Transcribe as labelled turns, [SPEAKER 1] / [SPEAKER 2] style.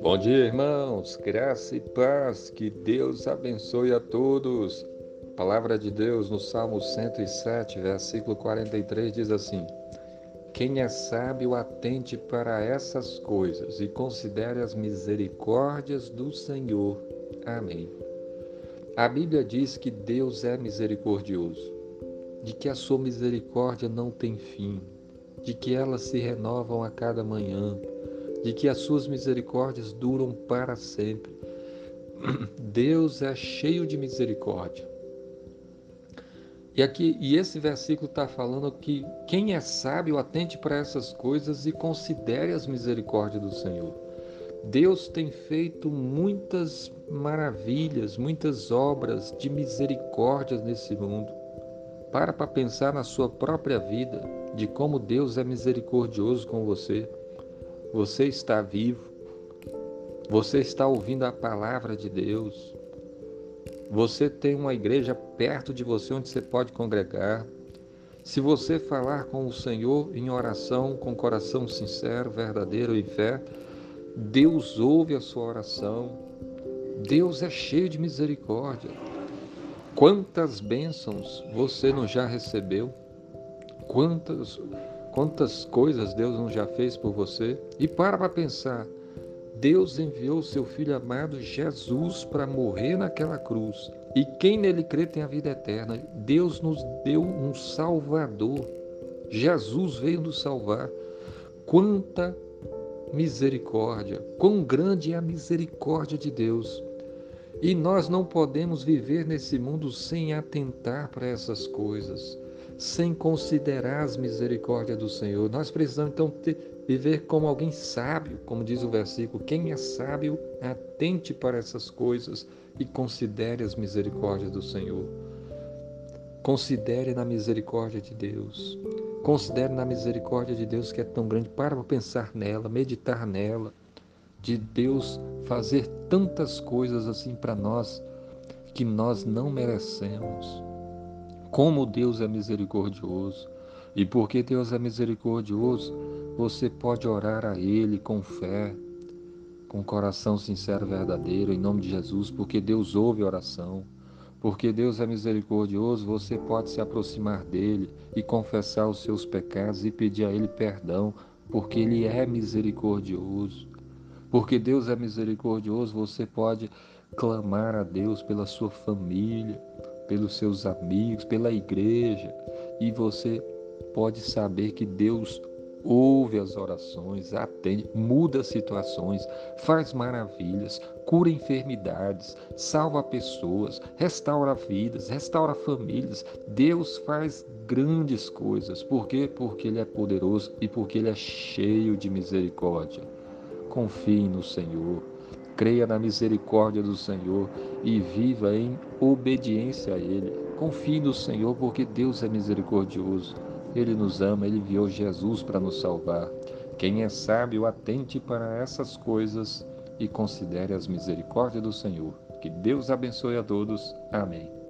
[SPEAKER 1] Bom dia, irmãos. Graça e paz. Que Deus abençoe a todos. Palavra de Deus no Salmo 107, versículo 43 diz assim: Quem é sábio, atente para essas coisas e considere as misericórdias do Senhor. Amém. A Bíblia diz que Deus é misericordioso, de que a sua misericórdia não tem fim, de que elas se renovam a cada manhã de que as suas misericórdias duram para sempre. Deus é cheio de misericórdia. E aqui e esse versículo está falando que quem é sábio atente para essas coisas e considere as misericórdias do Senhor. Deus tem feito muitas maravilhas, muitas obras de misericórdia nesse mundo. Para para pensar na sua própria vida, de como Deus é misericordioso com você. Você está vivo. Você está ouvindo a palavra de Deus. Você tem uma igreja perto de você onde você pode congregar. Se você falar com o Senhor em oração, com coração sincero, verdadeiro e fé, Deus ouve a sua oração. Deus é cheio de misericórdia. Quantas bênçãos você não já recebeu? Quantas Quantas coisas Deus não já fez por você? E para para pensar. Deus enviou seu filho amado Jesus para morrer naquela cruz. E quem nele crê tem a vida eterna. Deus nos deu um Salvador. Jesus veio nos salvar. Quanta misericórdia! Quão grande é a misericórdia de Deus! E nós não podemos viver nesse mundo sem atentar para essas coisas sem considerar as misericórdias do Senhor. Nós precisamos então ter, viver como alguém sábio, como diz o versículo. Quem é sábio, atente para essas coisas e considere as misericórdias do Senhor. Considere na misericórdia de Deus. Considere na misericórdia de Deus que é tão grande. Para pensar nela, meditar nela. De Deus fazer tantas coisas assim para nós que nós não merecemos. Como Deus é misericordioso. E porque Deus é misericordioso, você pode orar a Ele com fé, com coração sincero e verdadeiro, em nome de Jesus, porque Deus ouve oração. Porque Deus é misericordioso, você pode se aproximar dele e confessar os seus pecados e pedir a Ele perdão, porque Ele é misericordioso. Porque Deus é misericordioso, você pode clamar a Deus pela sua família, pelos seus amigos, pela igreja, e você pode saber que Deus ouve as orações, atende, muda situações, faz maravilhas, cura enfermidades, salva pessoas, restaura vidas, restaura famílias. Deus faz grandes coisas. Por quê? Porque Ele é poderoso e porque Ele é cheio de misericórdia. Confie no Senhor creia na misericórdia do Senhor e viva em obediência a Ele. Confie no Senhor, porque Deus é misericordioso. Ele nos ama, Ele enviou Jesus para nos salvar. Quem é sábio, atente para essas coisas e considere as misericórdias do Senhor. Que Deus abençoe a todos. Amém.